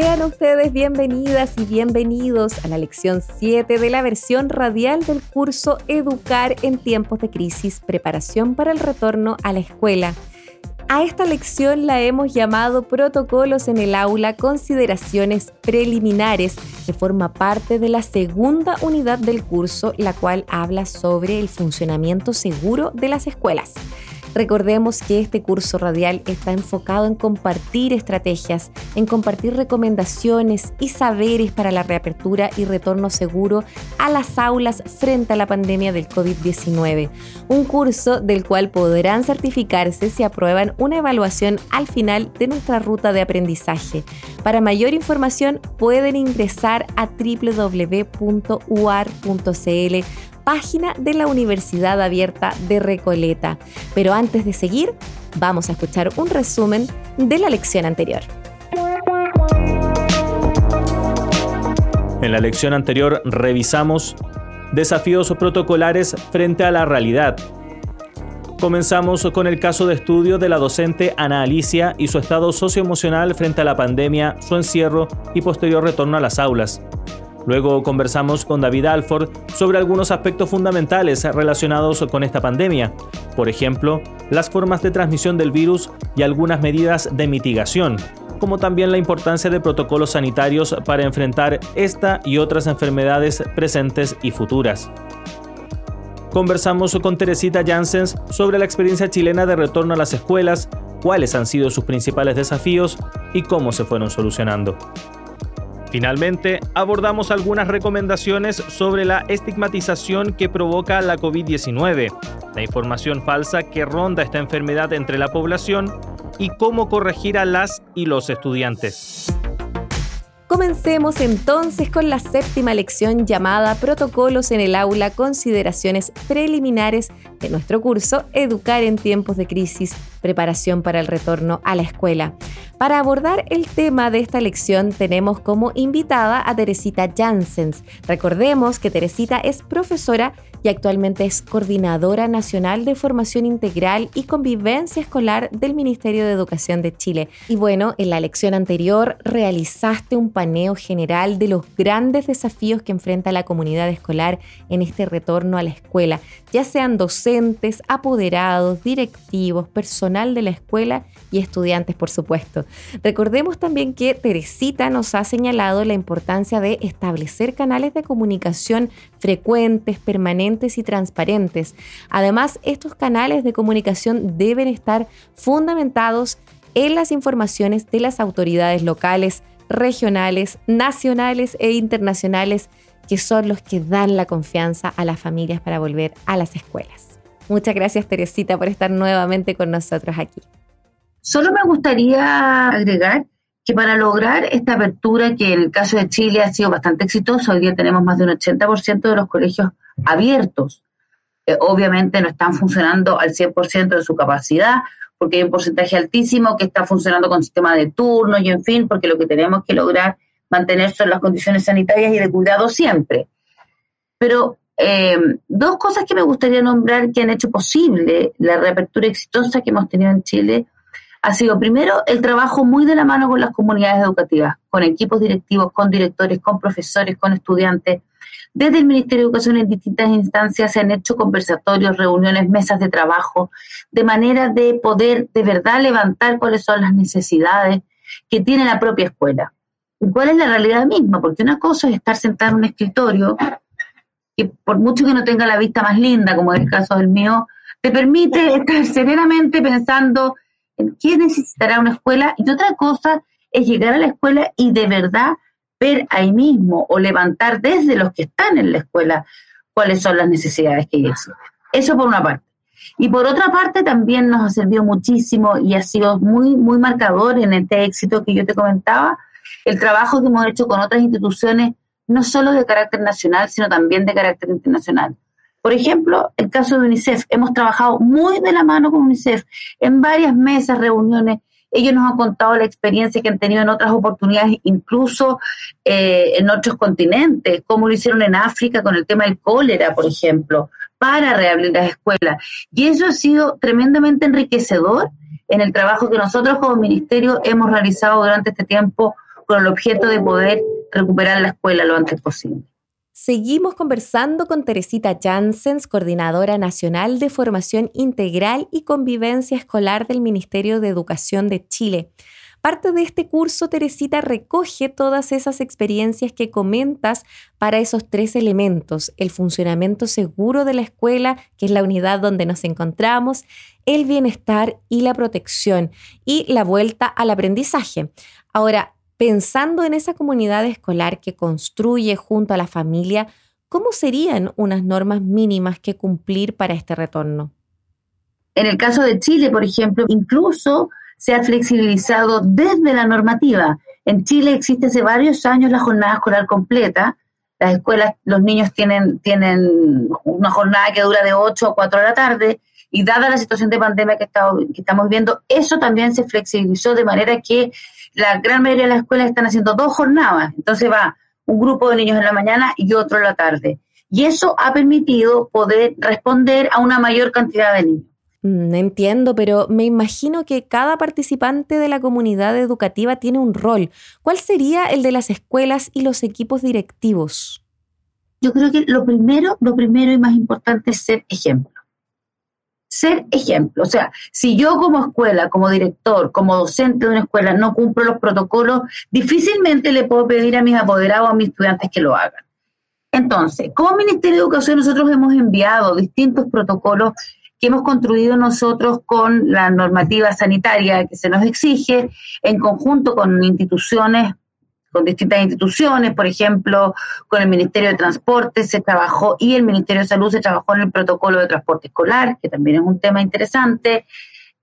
Sean ustedes bienvenidas y bienvenidos a la lección 7 de la versión radial del curso Educar en tiempos de crisis, preparación para el retorno a la escuela. A esta lección la hemos llamado Protocolos en el aula, consideraciones preliminares, que forma parte de la segunda unidad del curso, la cual habla sobre el funcionamiento seguro de las escuelas. Recordemos que este curso radial está enfocado en compartir estrategias, en compartir recomendaciones y saberes para la reapertura y retorno seguro a las aulas frente a la pandemia del COVID-19. Un curso del cual podrán certificarse si aprueban una evaluación al final de nuestra ruta de aprendizaje. Para mayor información pueden ingresar a www.uar.cl página de la Universidad Abierta de Recoleta. Pero antes de seguir, vamos a escuchar un resumen de la lección anterior. En la lección anterior revisamos desafíos protocolares frente a la realidad. Comenzamos con el caso de estudio de la docente Ana Alicia y su estado socioemocional frente a la pandemia, su encierro y posterior retorno a las aulas. Luego conversamos con David Alford sobre algunos aspectos fundamentales relacionados con esta pandemia, por ejemplo, las formas de transmisión del virus y algunas medidas de mitigación, como también la importancia de protocolos sanitarios para enfrentar esta y otras enfermedades presentes y futuras. Conversamos con Teresita Janssens sobre la experiencia chilena de retorno a las escuelas, cuáles han sido sus principales desafíos y cómo se fueron solucionando. Finalmente, abordamos algunas recomendaciones sobre la estigmatización que provoca la COVID-19, la información falsa que ronda esta enfermedad entre la población y cómo corregir a las y los estudiantes. Comencemos entonces con la séptima lección llamada Protocolos en el aula, consideraciones preliminares de nuestro curso Educar en tiempos de crisis, preparación para el retorno a la escuela. Para abordar el tema de esta lección tenemos como invitada a Teresita Janssens. Recordemos que Teresita es profesora y actualmente es coordinadora nacional de formación integral y convivencia escolar del Ministerio de Educación de Chile. Y bueno, en la lección anterior realizaste un paneo general de los grandes desafíos que enfrenta la comunidad escolar en este retorno a la escuela, ya sean docentes, apoderados, directivos, personal de la escuela y estudiantes, por supuesto. Recordemos también que Teresita nos ha señalado la importancia de establecer canales de comunicación frecuentes, permanentes y transparentes. Además, estos canales de comunicación deben estar fundamentados en las informaciones de las autoridades locales, regionales, nacionales e internacionales, que son los que dan la confianza a las familias para volver a las escuelas. Muchas gracias Teresita por estar nuevamente con nosotros aquí. Solo me gustaría agregar que para lograr esta apertura, que en el caso de Chile ha sido bastante exitoso, hoy día tenemos más de un 80% de los colegios abiertos. Eh, obviamente no están funcionando al 100% de su capacidad, porque hay un porcentaje altísimo que está funcionando con sistema de turno y en fin, porque lo que tenemos que lograr mantener son las condiciones sanitarias y de cuidado siempre. Pero eh, dos cosas que me gustaría nombrar que han hecho posible la reapertura exitosa que hemos tenido en Chile ha sido primero el trabajo muy de la mano con las comunidades educativas, con equipos directivos, con directores, con profesores, con estudiantes. Desde el Ministerio de Educación en distintas instancias se han hecho conversatorios, reuniones, mesas de trabajo, de manera de poder de verdad levantar cuáles son las necesidades que tiene la propia escuela. ¿Y cuál es la realidad misma? Porque una cosa es estar sentado en un escritorio que por mucho que no tenga la vista más linda, como es el caso del mío, te permite estar serenamente pensando qué necesitará una escuela y otra cosa es llegar a la escuela y de verdad ver ahí mismo o levantar desde los que están en la escuela cuáles son las necesidades que hay. Eso por una parte. Y por otra parte, también nos ha servido muchísimo y ha sido muy, muy marcador en este éxito que yo te comentaba, el trabajo que hemos hecho con otras instituciones, no solo de carácter nacional, sino también de carácter internacional. Por ejemplo, el caso de UNICEF. Hemos trabajado muy de la mano con UNICEF en varias mesas, reuniones. Ellos nos han contado la experiencia que han tenido en otras oportunidades, incluso eh, en otros continentes, como lo hicieron en África con el tema del cólera, por ejemplo, para reabrir las escuelas. Y eso ha sido tremendamente enriquecedor en el trabajo que nosotros como ministerio hemos realizado durante este tiempo con el objeto de poder recuperar la escuela lo antes posible. Seguimos conversando con Teresita Janssens, coordinadora nacional de formación integral y convivencia escolar del Ministerio de Educación de Chile. Parte de este curso, Teresita recoge todas esas experiencias que comentas para esos tres elementos, el funcionamiento seguro de la escuela, que es la unidad donde nos encontramos, el bienestar y la protección, y la vuelta al aprendizaje. Ahora, pensando en esa comunidad escolar que construye junto a la familia, ¿cómo serían unas normas mínimas que cumplir para este retorno? En el caso de Chile, por ejemplo, incluso se ha flexibilizado desde la normativa. En Chile existe hace varios años la jornada escolar completa. Las escuelas, los niños tienen, tienen una jornada que dura de 8 a 4 de la tarde y dada la situación de pandemia que, que estamos viendo, eso también se flexibilizó de manera que la gran mayoría de las escuelas están haciendo dos jornadas. Entonces va un grupo de niños en la mañana y otro en la tarde. Y eso ha permitido poder responder a una mayor cantidad de niños. Mm, entiendo, pero me imagino que cada participante de la comunidad educativa tiene un rol. ¿Cuál sería el de las escuelas y los equipos directivos? Yo creo que lo primero, lo primero y más importante es ser ejemplo ser ejemplo. O sea, si yo como escuela, como director, como docente de una escuela no cumplo los protocolos, difícilmente le puedo pedir a mis apoderados, a mis estudiantes que lo hagan. Entonces, como Ministerio de Educación nosotros hemos enviado distintos protocolos que hemos construido nosotros con la normativa sanitaria que se nos exige, en conjunto con instituciones con distintas instituciones, por ejemplo, con el Ministerio de Transporte se trabajó y el Ministerio de Salud se trabajó en el protocolo de transporte escolar, que también es un tema interesante,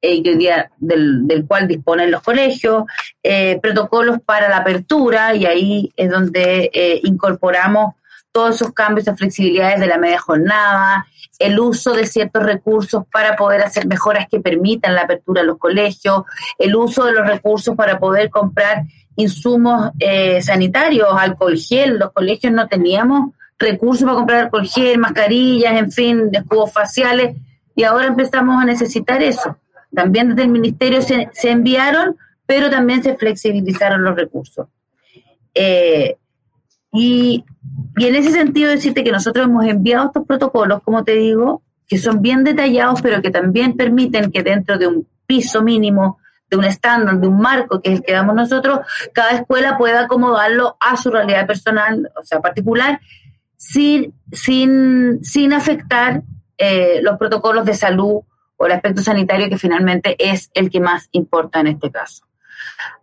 eh, hoy día del, cual disponen los colegios, eh, protocolos para la apertura, y ahí es donde eh, incorporamos todos esos cambios de flexibilidades de la media jornada, el uso de ciertos recursos para poder hacer mejoras que permitan la apertura de los colegios, el uso de los recursos para poder comprar insumos eh, sanitarios, alcohol gel, los colegios no teníamos recursos para comprar alcohol gel, mascarillas, en fin, escudos faciales, y ahora empezamos a necesitar eso. También desde el ministerio se, enviaron, pero también se flexibilizaron los recursos. Eh, y, y en ese sentido decirte que nosotros hemos enviado estos protocolos, como te digo, que son bien detallados, pero que también permiten que dentro de un piso mínimo de un estándar, de un marco que es el que damos nosotros, cada escuela pueda acomodarlo a su realidad personal, o sea, particular, sin, sin, sin afectar eh, los protocolos de salud o el aspecto sanitario que finalmente es el que más importa en este caso.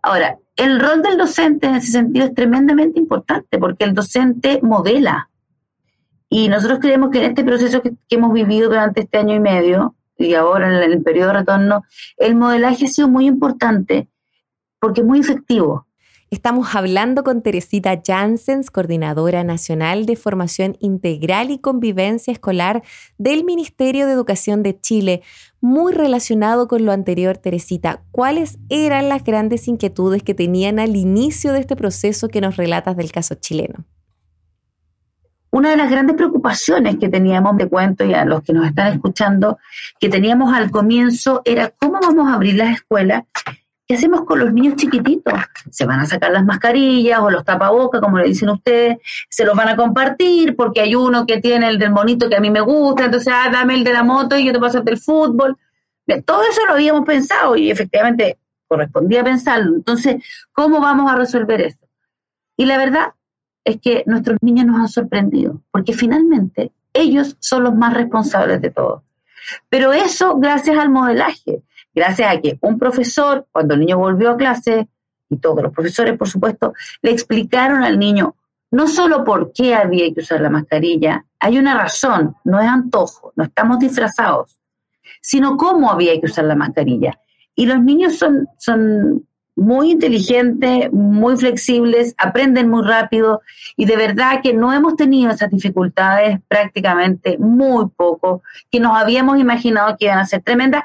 Ahora, el rol del docente en ese sentido es tremendamente importante porque el docente modela. Y nosotros creemos que en este proceso que hemos vivido durante este año y medio, y ahora en el periodo de retorno, el modelaje ha sido muy importante porque es muy efectivo. Estamos hablando con Teresita Janssens, coordinadora nacional de formación integral y convivencia escolar del Ministerio de Educación de Chile. Muy relacionado con lo anterior, Teresita, ¿cuáles eran las grandes inquietudes que tenían al inicio de este proceso que nos relatas del caso chileno? Una de las grandes preocupaciones que teníamos, de cuento y a los que nos están escuchando, que teníamos al comienzo era cómo vamos a abrir las escuelas. ¿Qué hacemos con los niños chiquititos? ¿Se van a sacar las mascarillas o los tapabocas, como le dicen ustedes? ¿Se los van a compartir? Porque hay uno que tiene el del monito que a mí me gusta, entonces, ah, dame el de la moto y yo te paso el del fútbol. Todo eso lo habíamos pensado y efectivamente correspondía pensarlo. Entonces, ¿cómo vamos a resolver eso? Y la verdad es que nuestros niños nos han sorprendido, porque finalmente ellos son los más responsables de todo. Pero eso gracias al modelaje, gracias a que un profesor, cuando el niño volvió a clase, y todos los profesores, por supuesto, le explicaron al niño no solo por qué había que usar la mascarilla, hay una razón, no es antojo, no estamos disfrazados. sino cómo había que usar la mascarilla. Y los niños son, son muy inteligentes, muy flexibles, aprenden muy rápido y de verdad que no hemos tenido esas dificultades prácticamente muy poco, que nos habíamos imaginado que iban a ser tremendas.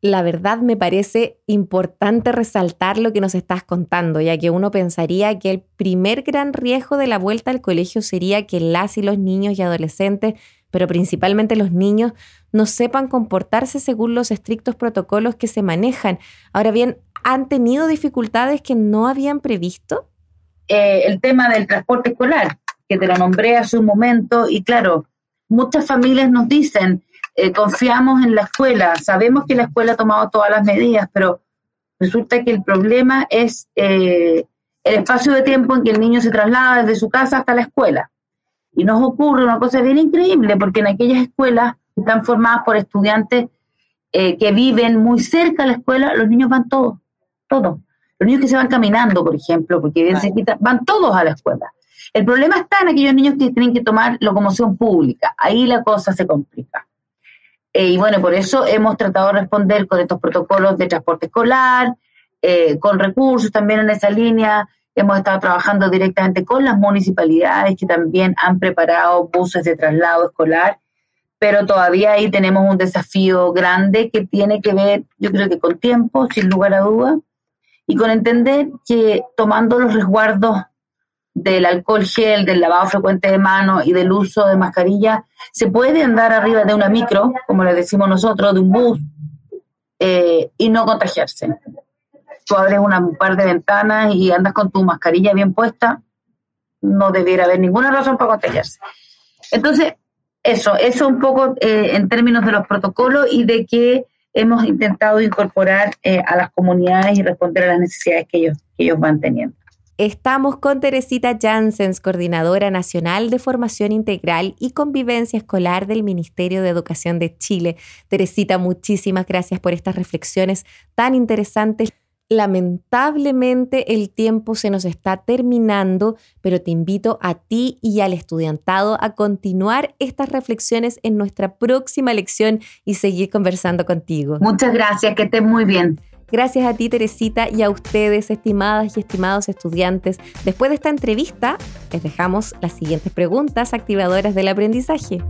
La verdad me parece importante resaltar lo que nos estás contando, ya que uno pensaría que el primer gran riesgo de la vuelta al colegio sería que las y los niños y adolescentes, pero principalmente los niños, no sepan comportarse según los estrictos protocolos que se manejan. Ahora bien, han tenido dificultades que no habían previsto? Eh, el tema del transporte escolar, que te lo nombré hace un momento, y claro, muchas familias nos dicen, eh, confiamos en la escuela, sabemos que la escuela ha tomado todas las medidas, pero resulta que el problema es eh, el espacio de tiempo en que el niño se traslada desde su casa hasta la escuela. Y nos ocurre una cosa bien increíble, porque en aquellas escuelas están formadas por estudiantes que viven muy cerca de la escuela, los niños van todos todos. Los niños que se van caminando, por ejemplo, porque van todos a la escuela. El problema está en aquellos niños que tienen que tomar locomoción pública. Ahí la cosa se complica. Eh, y bueno, por eso hemos tratado de responder con estos protocolos de transporte escolar, eh, con recursos también en esa línea. Hemos estado trabajando directamente con las municipalidades que también han preparado buses de traslado escolar, pero todavía ahí tenemos un desafío grande que tiene que ver, yo creo que con tiempo, sin lugar a dudas, y con entender que tomando los resguardos del alcohol gel, del lavado frecuente de manos y del uso de mascarilla, se puede andar arriba de una micro, como le decimos nosotros, de un bus, eh, y no contagiarse. Tú abres una, un par de ventanas y andas con tu mascarilla bien puesta, no debiera haber ninguna razón para contagiarse. Entonces, eso, eso un poco eh, en términos de los protocolos y de que hemos intentado incorporar eh, a las comunidades y responder a las necesidades que ellos, que ellos van teniendo. Estamos con Teresita Janssens, coordinadora nacional de formación integral y convivencia escolar del Ministerio de Educación de Chile. Teresita, muchísimas gracias por estas reflexiones tan interesantes. Lamentablemente el tiempo se nos está terminando, pero te invito a ti y al estudiantado a continuar estas reflexiones en nuestra próxima lección y seguir conversando contigo. Muchas gracias, que estés muy bien. Gracias a ti, Teresita, y a ustedes, estimadas y estimados estudiantes. Después de esta entrevista, les dejamos las siguientes preguntas activadoras del aprendizaje.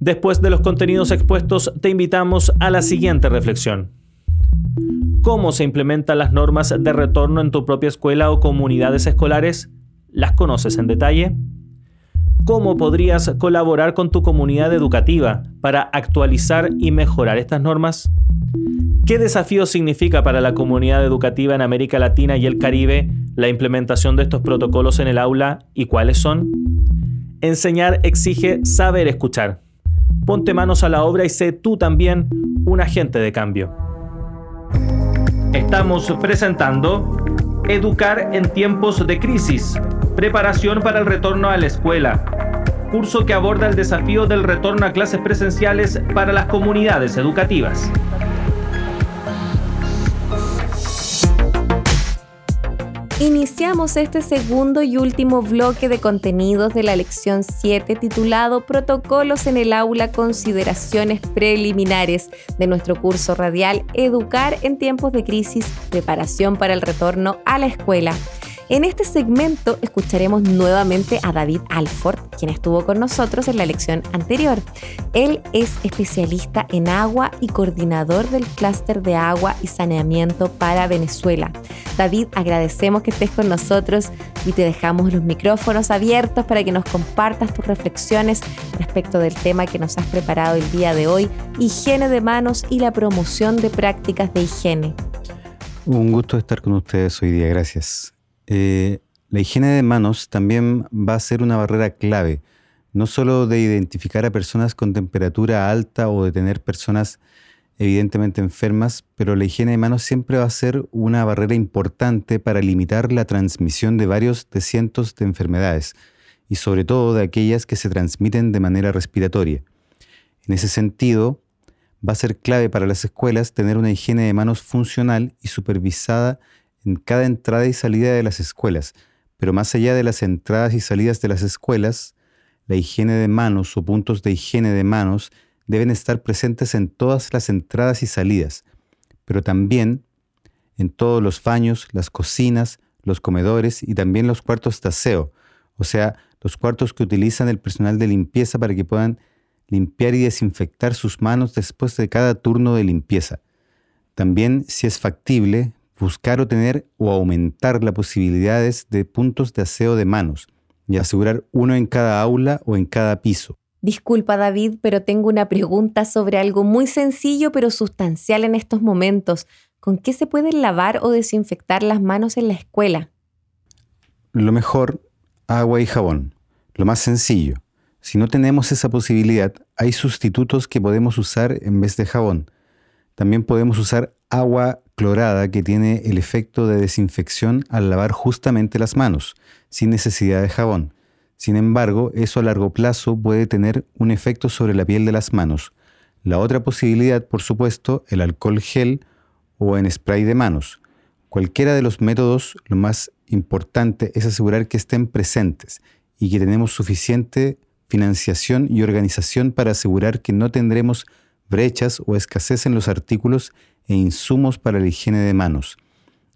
Después de los contenidos expuestos, te invitamos a la siguiente reflexión. ¿Cómo se implementan las normas de retorno en tu propia escuela o comunidades escolares? ¿Las conoces en detalle? ¿Cómo podrías colaborar con tu comunidad educativa para actualizar y mejorar estas normas? ¿Qué desafío significa para la comunidad educativa en América Latina y el Caribe la implementación de estos protocolos en el aula y cuáles son? Enseñar exige saber escuchar ponte manos a la obra y sé tú también un agente de cambio. Estamos presentando Educar en tiempos de crisis, preparación para el retorno a la escuela, curso que aborda el desafío del retorno a clases presenciales para las comunidades educativas. Iniciamos este segundo y último bloque de contenidos de la lección 7 titulado Protocolos en el aula, consideraciones preliminares de nuestro curso radial Educar en tiempos de crisis, preparación para el retorno a la escuela. En este segmento escucharemos nuevamente a David Alford, quien estuvo con nosotros en la lección anterior. Él es especialista en agua y coordinador del clúster de agua y saneamiento para Venezuela. David, agradecemos que estés con nosotros y te dejamos los micrófonos abiertos para que nos compartas tus reflexiones respecto del tema que nos has preparado el día de hoy, higiene de manos y la promoción de prácticas de higiene. Un gusto estar con ustedes hoy día, gracias. Eh, la higiene de manos también va a ser una barrera clave, no solo de identificar a personas con temperatura alta o de tener personas evidentemente enfermas, pero la higiene de manos siempre va a ser una barrera importante para limitar la transmisión de varios de cientos de enfermedades y sobre todo de aquellas que se transmiten de manera respiratoria. En ese sentido, va a ser clave para las escuelas tener una higiene de manos funcional y supervisada en cada entrada y salida de las escuelas, pero más allá de las entradas y salidas de las escuelas, la higiene de manos o puntos de higiene de manos deben estar presentes en todas las entradas y salidas, pero también en todos los baños, las cocinas, los comedores y también los cuartos de aseo, o sea, los cuartos que utilizan el personal de limpieza para que puedan limpiar y desinfectar sus manos después de cada turno de limpieza. También, si es factible, buscar o tener o aumentar las posibilidades de puntos de aseo de manos y asegurar uno en cada aula o en cada piso. Disculpa David, pero tengo una pregunta sobre algo muy sencillo pero sustancial en estos momentos. ¿Con qué se pueden lavar o desinfectar las manos en la escuela? Lo mejor, agua y jabón. Lo más sencillo. Si no tenemos esa posibilidad, hay sustitutos que podemos usar en vez de jabón. También podemos usar agua clorada que tiene el efecto de desinfección al lavar justamente las manos, sin necesidad de jabón. Sin embargo, eso a largo plazo puede tener un efecto sobre la piel de las manos. La otra posibilidad, por supuesto, el alcohol gel o en spray de manos. Cualquiera de los métodos, lo más importante es asegurar que estén presentes y que tenemos suficiente financiación y organización para asegurar que no tendremos brechas o escasez en los artículos e insumos para la higiene de manos.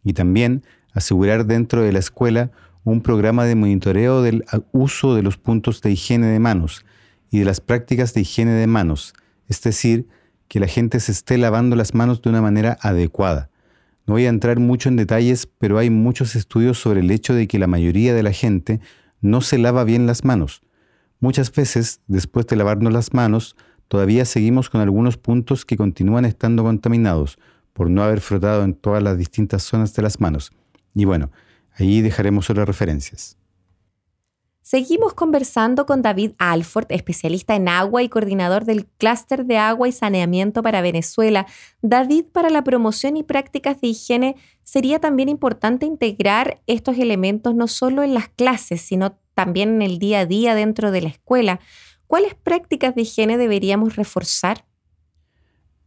Y también asegurar dentro de la escuela un programa de monitoreo del uso de los puntos de higiene de manos y de las prácticas de higiene de manos, es decir, que la gente se esté lavando las manos de una manera adecuada. No voy a entrar mucho en detalles, pero hay muchos estudios sobre el hecho de que la mayoría de la gente no se lava bien las manos. Muchas veces, después de lavarnos las manos, todavía seguimos con algunos puntos que continúan estando contaminados por no haber frotado en todas las distintas zonas de las manos. Y bueno, ahí dejaremos otras referencias. Seguimos conversando con David Alford, especialista en agua y coordinador del Clúster de Agua y Saneamiento para Venezuela. David, para la promoción y prácticas de higiene, sería también importante integrar estos elementos no solo en las clases, sino también en el día a día dentro de la escuela. ¿Cuáles prácticas de higiene deberíamos reforzar?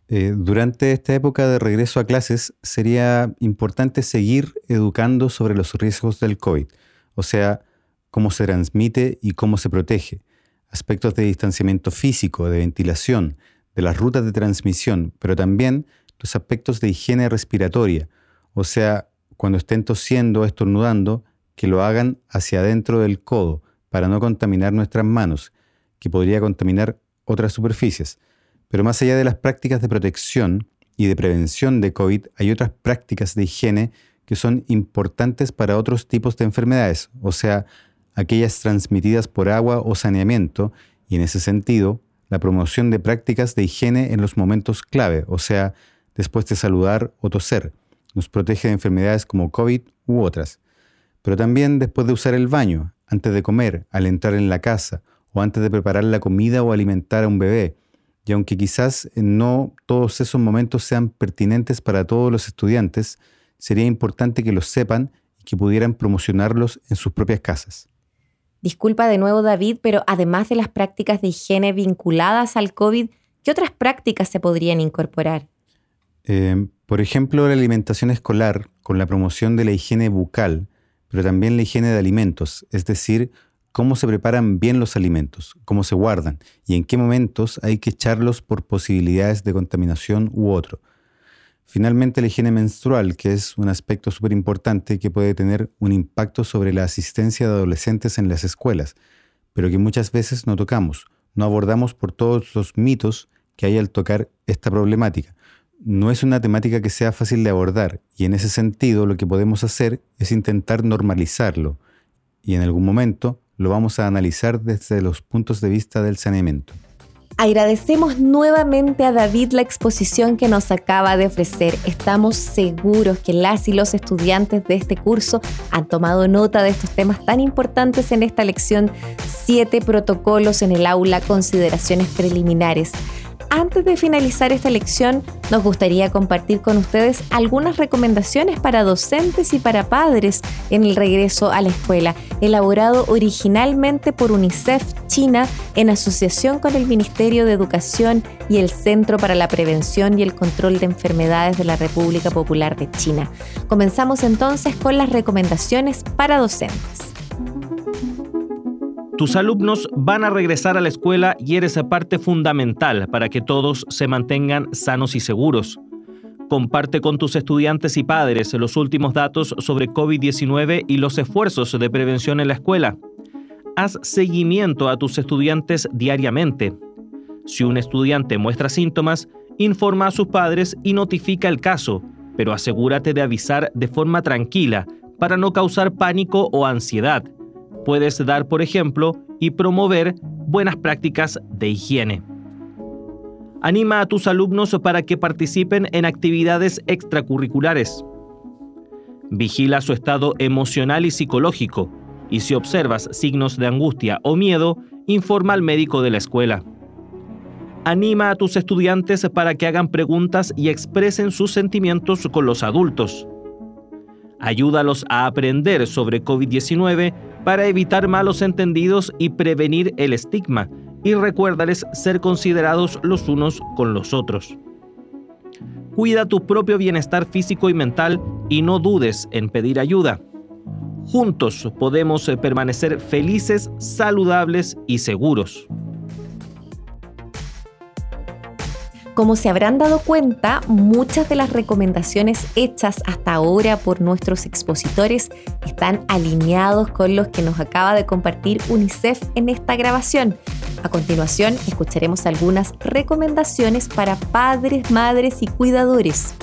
Eh, durante esta época de regreso a clases sería importante seguir educando sobre los riesgos del COVID, o sea, cómo se transmite y cómo se protege, aspectos de distanciamiento físico, de ventilación, de las rutas de transmisión, pero también los aspectos de higiene respiratoria, o sea, cuando estén tosiendo o estornudando, que lo hagan hacia adentro del codo para no contaminar nuestras manos, que podría contaminar otras superficies. Pero más allá de las prácticas de protección y de prevención de COVID, hay otras prácticas de higiene que son importantes para otros tipos de enfermedades, o sea, aquellas transmitidas por agua o saneamiento, y en ese sentido, la promoción de prácticas de higiene en los momentos clave, o sea, después de saludar o toser. Nos protege de enfermedades como COVID u otras. Pero también después de usar el baño, antes de comer, al entrar en la casa, o antes de preparar la comida o alimentar a un bebé. Y aunque quizás no todos esos momentos sean pertinentes para todos los estudiantes, sería importante que los sepan y que pudieran promocionarlos en sus propias casas. Disculpa de nuevo David, pero además de las prácticas de higiene vinculadas al COVID, ¿qué otras prácticas se podrían incorporar? Eh, por ejemplo, la alimentación escolar con la promoción de la higiene bucal, pero también la higiene de alimentos, es decir, cómo se preparan bien los alimentos, cómo se guardan y en qué momentos hay que echarlos por posibilidades de contaminación u otro. Finalmente, la higiene menstrual, que es un aspecto súper importante que puede tener un impacto sobre la asistencia de adolescentes en las escuelas, pero que muchas veces no tocamos, no abordamos por todos los mitos que hay al tocar esta problemática. No es una temática que sea fácil de abordar y en ese sentido lo que podemos hacer es intentar normalizarlo y en algún momento lo vamos a analizar desde los puntos de vista del saneamiento. Agradecemos nuevamente a David la exposición que nos acaba de ofrecer. Estamos seguros que las y los estudiantes de este curso han tomado nota de estos temas tan importantes en esta lección 7 protocolos en el aula, consideraciones preliminares. Antes de finalizar esta lección, nos gustaría compartir con ustedes algunas recomendaciones para docentes y para padres en el regreso a la escuela, elaborado originalmente por UNICEF China en asociación con el Ministerio de Educación y el Centro para la Prevención y el Control de Enfermedades de la República Popular de China. Comenzamos entonces con las recomendaciones para docentes. Tus alumnos van a regresar a la escuela y eres parte fundamental para que todos se mantengan sanos y seguros. Comparte con tus estudiantes y padres los últimos datos sobre COVID-19 y los esfuerzos de prevención en la escuela. Haz seguimiento a tus estudiantes diariamente. Si un estudiante muestra síntomas, informa a sus padres y notifica el caso, pero asegúrate de avisar de forma tranquila para no causar pánico o ansiedad. Puedes dar, por ejemplo, y promover buenas prácticas de higiene. Anima a tus alumnos para que participen en actividades extracurriculares. Vigila su estado emocional y psicológico y si observas signos de angustia o miedo, informa al médico de la escuela. Anima a tus estudiantes para que hagan preguntas y expresen sus sentimientos con los adultos. Ayúdalos a aprender sobre COVID-19 para evitar malos entendidos y prevenir el estigma y recuérdales ser considerados los unos con los otros. Cuida tu propio bienestar físico y mental y no dudes en pedir ayuda. Juntos podemos permanecer felices, saludables y seguros. Como se habrán dado cuenta, muchas de las recomendaciones hechas hasta ahora por nuestros expositores están alineados con los que nos acaba de compartir UNICEF en esta grabación. A continuación, escucharemos algunas recomendaciones para padres, madres y cuidadores.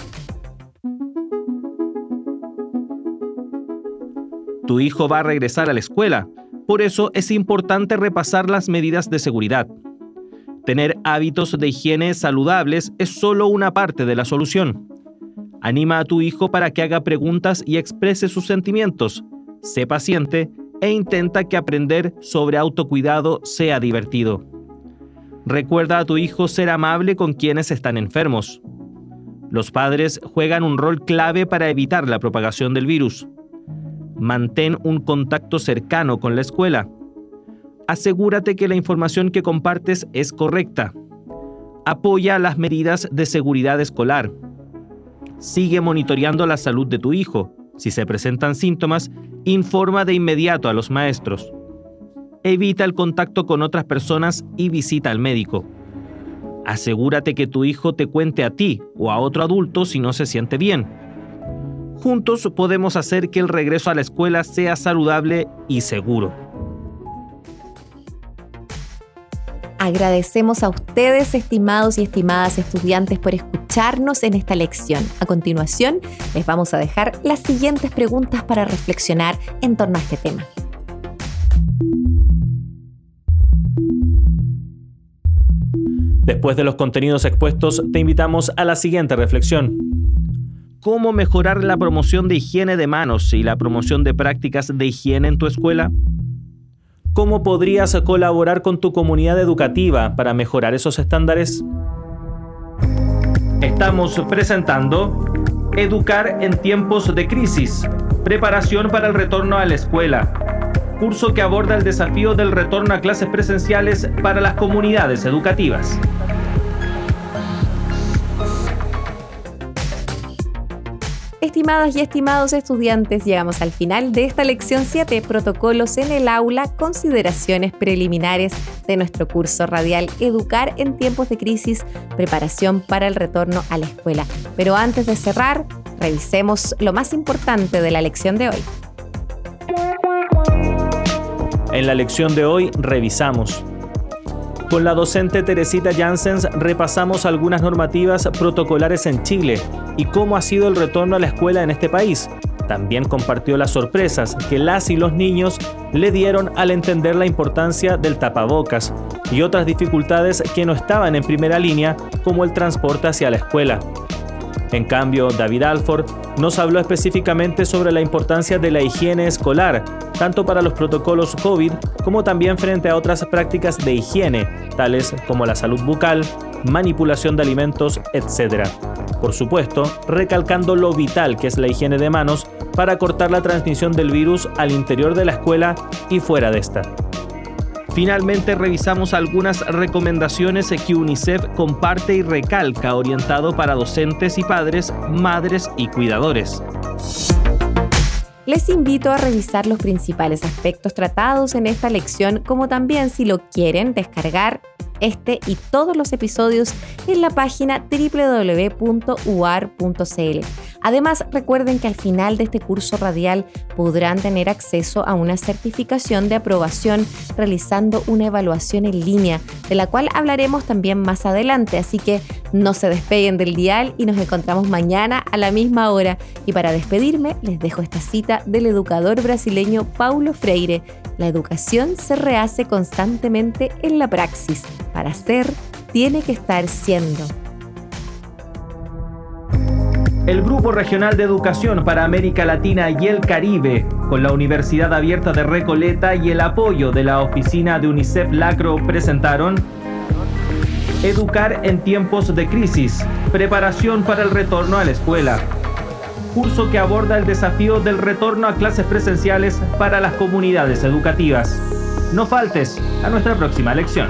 Tu hijo va a regresar a la escuela, por eso es importante repasar las medidas de seguridad. Tener hábitos de higiene saludables es solo una parte de la solución. Anima a tu hijo para que haga preguntas y exprese sus sentimientos. Sé paciente e intenta que aprender sobre autocuidado sea divertido. Recuerda a tu hijo ser amable con quienes están enfermos. Los padres juegan un rol clave para evitar la propagación del virus. Mantén un contacto cercano con la escuela asegúrate que la información que compartes es correcta. Apoya las medidas de seguridad escolar. Sigue monitoreando la salud de tu hijo. Si se presentan síntomas, informa de inmediato a los maestros. Evita el contacto con otras personas y visita al médico. Asegúrate que tu hijo te cuente a ti o a otro adulto si no se siente bien. Juntos podemos hacer que el regreso a la escuela sea saludable y seguro. Agradecemos a ustedes, estimados y estimadas estudiantes, por escucharnos en esta lección. A continuación, les vamos a dejar las siguientes preguntas para reflexionar en torno a este tema. Después de los contenidos expuestos, te invitamos a la siguiente reflexión. ¿Cómo mejorar la promoción de higiene de manos y la promoción de prácticas de higiene en tu escuela? ¿Cómo podrías colaborar con tu comunidad educativa para mejorar esos estándares? Estamos presentando Educar en tiempos de crisis, preparación para el retorno a la escuela, curso que aborda el desafío del retorno a clases presenciales para las comunidades educativas. Estimadas y estimados estudiantes, llegamos al final de esta lección 7, protocolos en el aula, consideraciones preliminares de nuestro curso radial Educar en tiempos de crisis, preparación para el retorno a la escuela. Pero antes de cerrar, revisemos lo más importante de la lección de hoy. En la lección de hoy revisamos con la docente Teresita Janssens repasamos algunas normativas protocolares en Chile y cómo ha sido el retorno a la escuela en este país. También compartió las sorpresas que las y los niños le dieron al entender la importancia del tapabocas y otras dificultades que no estaban en primera línea como el transporte hacia la escuela. En cambio, David Alford nos habló específicamente sobre la importancia de la higiene escolar, tanto para los protocolos COVID como también frente a otras prácticas de higiene, tales como la salud bucal, manipulación de alimentos, etc. Por supuesto, recalcando lo vital que es la higiene de manos para cortar la transmisión del virus al interior de la escuela y fuera de esta. Finalmente revisamos algunas recomendaciones que UNICEF comparte y recalca orientado para docentes y padres, madres y cuidadores. Les invito a revisar los principales aspectos tratados en esta lección, como también si lo quieren descargar este y todos los episodios en la página www.uar.cl. Además, recuerden que al final de este curso radial podrán tener acceso a una certificación de aprobación realizando una evaluación en línea, de la cual hablaremos también más adelante, así que no se despeguen del dial y nos encontramos mañana a la misma hora. Y para despedirme, les dejo esta cita del educador brasileño Paulo Freire. La educación se rehace constantemente en la praxis. Para ser, tiene que estar siendo. El Grupo Regional de Educación para América Latina y el Caribe, con la Universidad Abierta de Recoleta y el apoyo de la oficina de UNICEF Lacro, presentaron Educar en tiempos de crisis, preparación para el retorno a la escuela. Curso que aborda el desafío del retorno a clases presenciales para las comunidades educativas. No faltes a nuestra próxima lección.